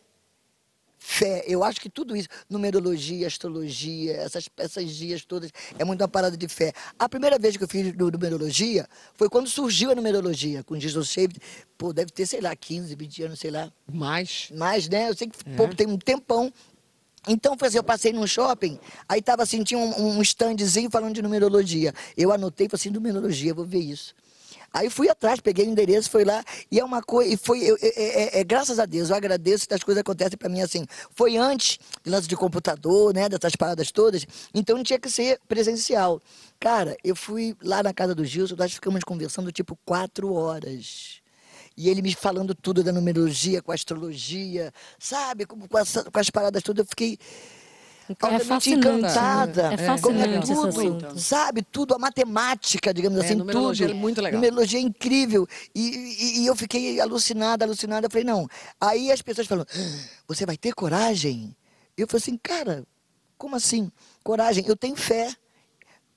fé, eu acho que tudo isso, numerologia, astrologia, essas, essas dias todas, é muito uma parada de fé. A primeira vez que eu fiz nu- numerologia foi quando surgiu a numerologia, com Jesus Shaved, pô, deve ter, sei lá, 15, 20 anos, sei lá. Mas, Mas, né, eu sei que pô, tem um tempão. Então, foi assim, eu passei num shopping, aí tava assim, tinha um, um standzinho falando de numerologia. Eu anotei, falei assim, numerologia, vou ver isso. Aí fui atrás, peguei o endereço, fui lá, e é uma coisa, e foi, eu- é, é- é- graças a Deus, eu agradeço que as coisas acontecem para mim assim. Foi antes de lance de computador, né, dessas paradas todas, então não tinha que ser presencial. Cara, eu fui lá na casa do Gilson, nós ficamos conversando tipo quatro horas. E ele me falando tudo da numerologia, com a astrologia, sabe? Com, com, essa- com as paradas todas, eu fiquei altamente fascinante, encantada. né? É com fascinante esse tudo, assunto. sabe? Tudo, a matemática, digamos É, assim, numerologia tudo. é muito legal. Numerologia é incrível. E, e- e eu fiquei alucinada, alucinada. Eu falei, não. Aí as pessoas falam, "Ah, você vai ter coragem? Eu falei assim, cara, como assim? Coragem? Eu tenho fé.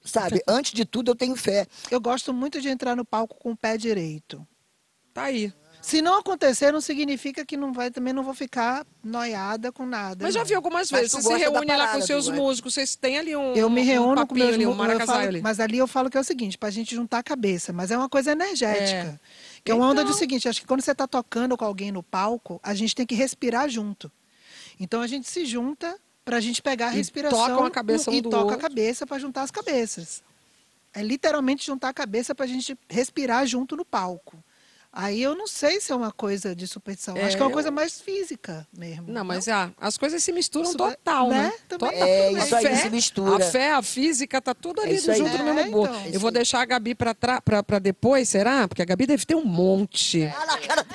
Sabe? Antes de tudo, eu tenho fé. Eu gosto muito de entrar no palco com o pé direito. tá aí. Se não acontecer, não significa que não vai, também não vou ficar noiada com nada. Mas já vi algumas Mas vezes, você se reúne lá com parada, seus é? músicos, vocês têm ali um Eu me um reúno com papinho meus ali, um ali. Mas ali eu falo que é o seguinte, pra gente juntar a cabeça. Mas é uma coisa energética. Que é uma onda do seguinte, acho que quando você está tocando com alguém no palco, a gente tem que respirar junto. Então a gente se junta pra gente pegar a E respiração tocam a cabeça um e do toca outro. a cabeça pra juntar as cabeças. É literalmente juntar a cabeça pra gente respirar junto no palco. Aí eu não sei se é uma coisa de superstição. É, Acho que é uma eu- coisa mais física mesmo. Não, mas ah, as coisas se misturam Isso vai- total, né? né? Também. Total. É, A isso aí fé- se mistura. A fé, a física, tá tudo ali É junto no É, mesmo bolo. então. Eu vou deixar a Gabi pra, tra- pra, pra depois, será? Porque a Gabi deve ter um monte. Ah, na cara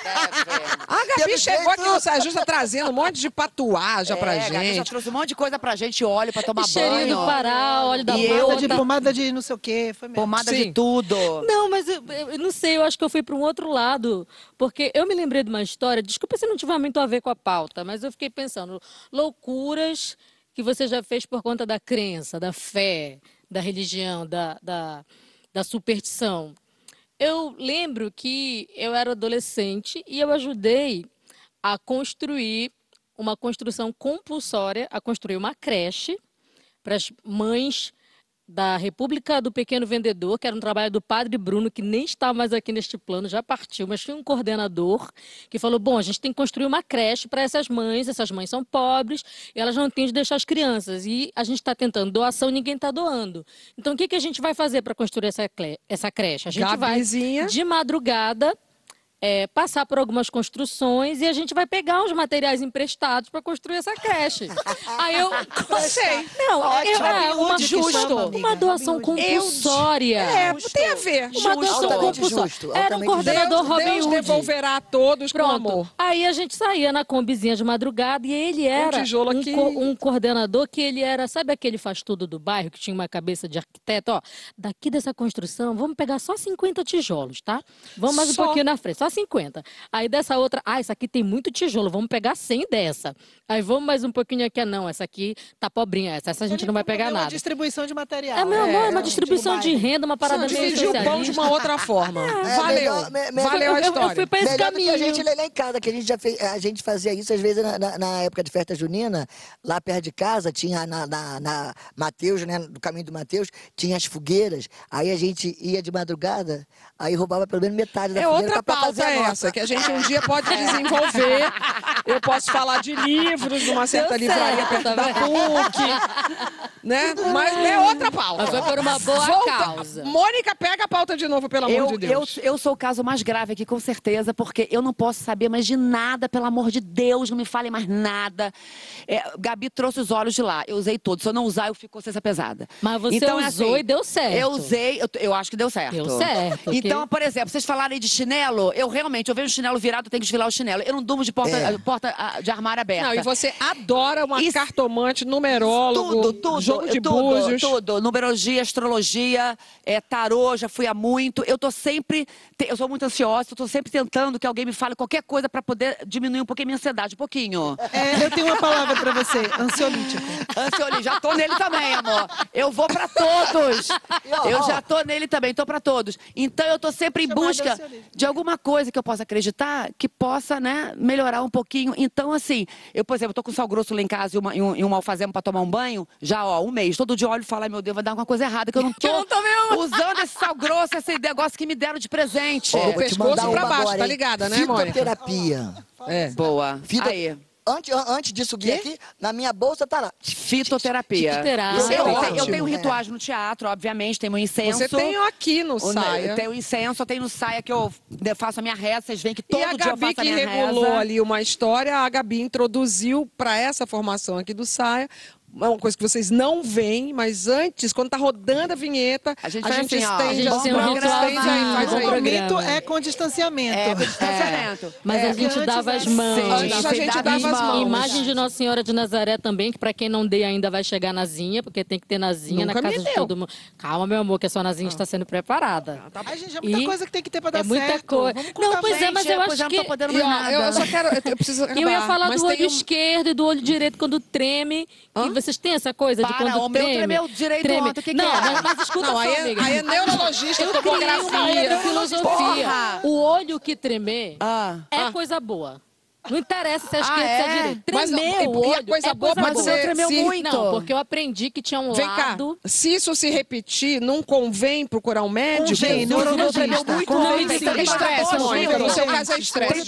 A Gabi chegou aqui no Saia Justa trazendo um monte de patuagem pra É, Gabi já gente. trouxe um monte de coisa pra gente, óleo pra tomar Cheirinho banho. do Pará, óleo da E eu Pomada de, pomada de não sei o quê. Foi mesmo. Pomada Sim. de tudo. Não, mas eu, eu não sei, eu acho que eu fui para um outro lado. Porque eu me lembrei de uma história, desculpa se não tiver muito a ver com a pauta, mas eu fiquei pensando, loucuras que você já fez por conta da crença, da fé, da religião, da, da, da superstição. Eu lembro que eu era adolescente e eu ajudei a construir uma construção compulsória a construir uma creche para as mães da República do Pequeno Vendedor, que era um trabalho do padre Bruno, que nem está mais aqui neste plano, já partiu, mas tinha um coordenador que falou: bom, a gente tem que construir uma creche para essas mães, essas mães são pobres e elas não têm de deixar as crianças. E a gente está tentando doação, ninguém está doando. Então o que, que a gente vai fazer para construir essa, essa creche? A gente Gabizinha. vai de madrugada. É, passar por algumas construções e a gente vai pegar uns materiais emprestados para construir essa creche. Aí eu Sei. não, Ótimo. eu- é, uma chama, justo, amiga. uma doação compulsória. É, tem a ver. Uma Justo, doação altamente compulsória. justo, Era um coordenador Deus, Robin Deus Hood. devolverá a todos com Pronto. amor. Aí a gente saía na combizinha de madrugada e ele era um, aqui. co- um coordenador que ele era, sabe aquele faz tudo do bairro que tinha uma cabeça de arquiteto, ó, daqui dessa construção, vamos pegar só 50 tijolos, tá? Vamos mais um Só. pouquinho na frente, só 50. Aí dessa outra, ah, essa aqui tem muito tijolo, vamos pegar 100 dessa. Aí vamos mais um pouquinho aqui, ah, não, essa aqui tá pobrinha, essa, essa a gente Ele não vai pegar promoveu uma nada. distribuição de material. É, meu amor, é uma né, distribuição de renda, uma parada meio Dividir o pão de socialista. uma outra forma. É, Valeu. melhor- me- melhor- Valeu a Eu- eu história. fui pra esse Melhor que a caminho. gente lá em casa, que a gente já fez, a gente fazia isso às vezes na, na- na época de festa junina, lá perto de casa, tinha na, na, na Mateus, né, do caminho do Mateus, tinha as fogueiras, aí a gente ia de madrugada, aí roubava pelo menos metade da É outra pauta nossa. essa, que a gente um dia pode desenvolver. Eu posso falar de livros numa certa Deu livraria certo, perto tá da vendo? PUC. Né? Mas é outra pauta. Mas foi por uma boa Volta- causa. Mônica, pega a pauta de novo, pelo amor Eu, de eu, Deus. eu sou o caso mais grave aqui, com certeza, porque eu não posso saber mais de nada, pelo amor de Deus, não me fale mais nada. É, Gabi trouxe os olhos de lá, eu usei todos. Se eu não usar, eu fico com consciência pesada. Mas você Então, é usou assim, e deu certo. Eu usei, eu, eu acho que deu certo. Deu certo, Então, por exemplo, vocês falarem de chinelo, eu realmente, eu vejo o chinelo virado, eu tenho que desfilar o chinelo. Eu não durmo de porta, É. porta ah, de armário aberta. Não, e você adora uma Isso- cartomante, numerólogo, Tudo, tudo, jogo de tudo, búzios. tudo. Numerologia, astrologia, é, tarô, já fui a muito. Eu tô sempre, te- eu sou muito ansiosa, eu tô sempre tentando que alguém me fale qualquer coisa pra poder diminuir um pouquinho a minha ansiedade, um pouquinho. É, eu tenho uma palavra para você, ansiolítico. Ansiolítico, já tô nele também, amor. Eu vou pra todos. Eu já tô nele também, tô pra todos. Então eu tô sempre em busca de alguma coisa que eu possa acreditar que possa, né, melhorar um pouquinho. Então, assim, eu, por exemplo, tô com sal grosso lá em casa e, uma, e um, e um alfazema pra tomar um banho, já, ó, um mês. Todo dia eu olho e falo, ai meu Deus, vai dar alguma coisa errada, que eu não tô, eu não usando esse sal grosso, esse negócio que me deram de presente. É, vou te pescoço uma baixo, agora, tá ligada, né, Mônica? Fitoterapia. É. Boa. Fito- Aí, Antes, an- antes de subir aqui, na minha bolsa tá lá. fitoterapia. Fitoterapia. Eu, eu, Isso é tenho- eu tenho ótimo. rituais no teatro, obviamente, tem um incenso. Você tem aqui no O- saia. Tem o incenso, tem no saia que eu faço a minha reza. Vocês veem que todo E a dia eu Gabi faço a que minha regulou reza. ali uma história, a Gabi introduziu para essa formação aqui do Saia. É uma coisa que vocês não veem, mas antes, quando tá rodando a vinheta, A gente faz assim, ó, estende a gente um faz O programa. é com distanciamento. É, com distanciamento. Mas É, a gente dava as mãos. Sim, Antes a gente dava as mãos. Imagem de Nossa Senhora de Nazaré também, que pra quem não dê ainda vai chegar nazinha, porque tem que ter nazinha Nunca na casa de todo mundo. Calma, meu amor, que a sua nazinha está sendo preparada. Ai, gente, é muita E coisa que tem que ter para dar é muita certo. coisa. Não, pois é, mas Gente, eu acho não tô que- podendo E, mais ó, nada. eu só quero. Eu preciso acabar, Eu ia falar do olho esquerdo e do olho direito quando treme. Que vocês têm essa coisa de Para, quando o meu treme. tremeu direito treme. ontem, o que que Não, é? mas, mas escuta Não, só, aí é- amiga. aí é neurologista, eu criei uma filosofia. Porra! O olho que tremer Ah. é coisa boa. Não interessa se é Ah, esquerda, se é é? direita. E- o e a olho coisa é boa coisa pode boa. ser tremeu se- muito. Não, porque eu aprendi que tinha um Vem cá, lado... se isso se repetir, não convém procurar um médico? Convém, neurologista. tremeu muito sim. tá ligado? Estresse, Mônica. No seu caso é estresse.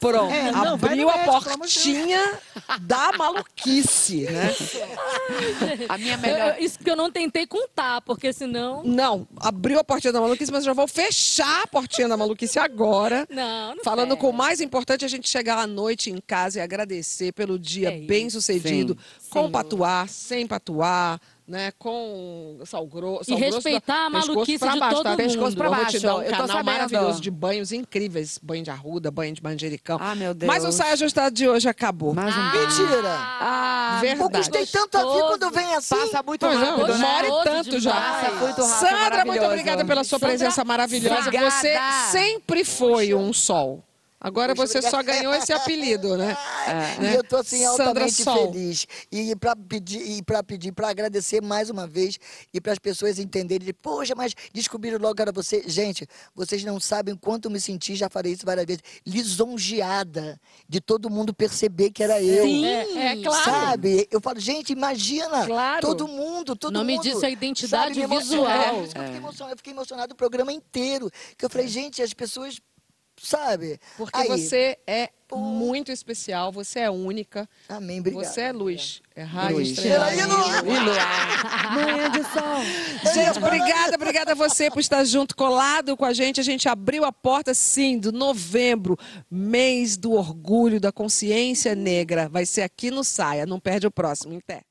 Pronto, É, não, abriu a portinha da maluquice, né? A minha melhor... isso que eu não tentei contar, porque senão... Não, abriu a portinha da maluquice, mas eu já vou fechar a portinha da maluquice agora. Não, não Falando com o mais importante, a gente chegar à noite em casa e agradecer pelo dia É bem sucedido, Sim. com patuar, sem patuar, né? Com sal grosso. E respeitar a maluquice de todo tá? Pescoço mundo. pra Eu baixo. um Eu tô canal sabendo. maravilhoso de banhos incríveis. Banho de arruda, banho de manjericão. Ah, meu Deus. Mas o saia ajustado de hoje acabou. Um Mentira! Ah, Poucos Verdade. tem tanto a ver quando vem assim. Passa muito Pois rápido, né? e Gostoso tanto já. Passa muito rápido, Sandra, muito obrigada pela sua Sandra, presença maravilhosa. obrigada. Você sempre foi um sol. Agora Poxa, você só obrigado. ganhou esse apelido, né? Né? E eu tô assim altamente feliz. E para pedir, e para pedir, para agradecer mais uma vez e para as pessoas entenderem, de, poxa, mas descobriram logo que era você. Gente, vocês não sabem o quanto eu me senti, já falei isso várias vezes, lisonjeada de todo mundo perceber que era eu. Sim, É, é claro. Sabe? Eu falo, gente, imagina. Claro. Todo mundo, todo O nome mundo. disso é identidade Sabe, visual. É, eu fiquei emocionado. Eu fiquei emocionado o programa inteiro. Que eu falei, gente, as pessoas, sabe? Porque Aí, você é Pô. muito especial, você é única. Amém, obrigado. Você é luz. É raio Luz. estrelado. Peraí, não- E luar. Manhã de sol. Gente, obrigada, obrigada a você por estar junto, colado com a gente. A gente abriu a porta, sim, do novembro, mês do orgulho, da consciência negra. Vai ser aqui no Saia. Não perde o próximo, em pé.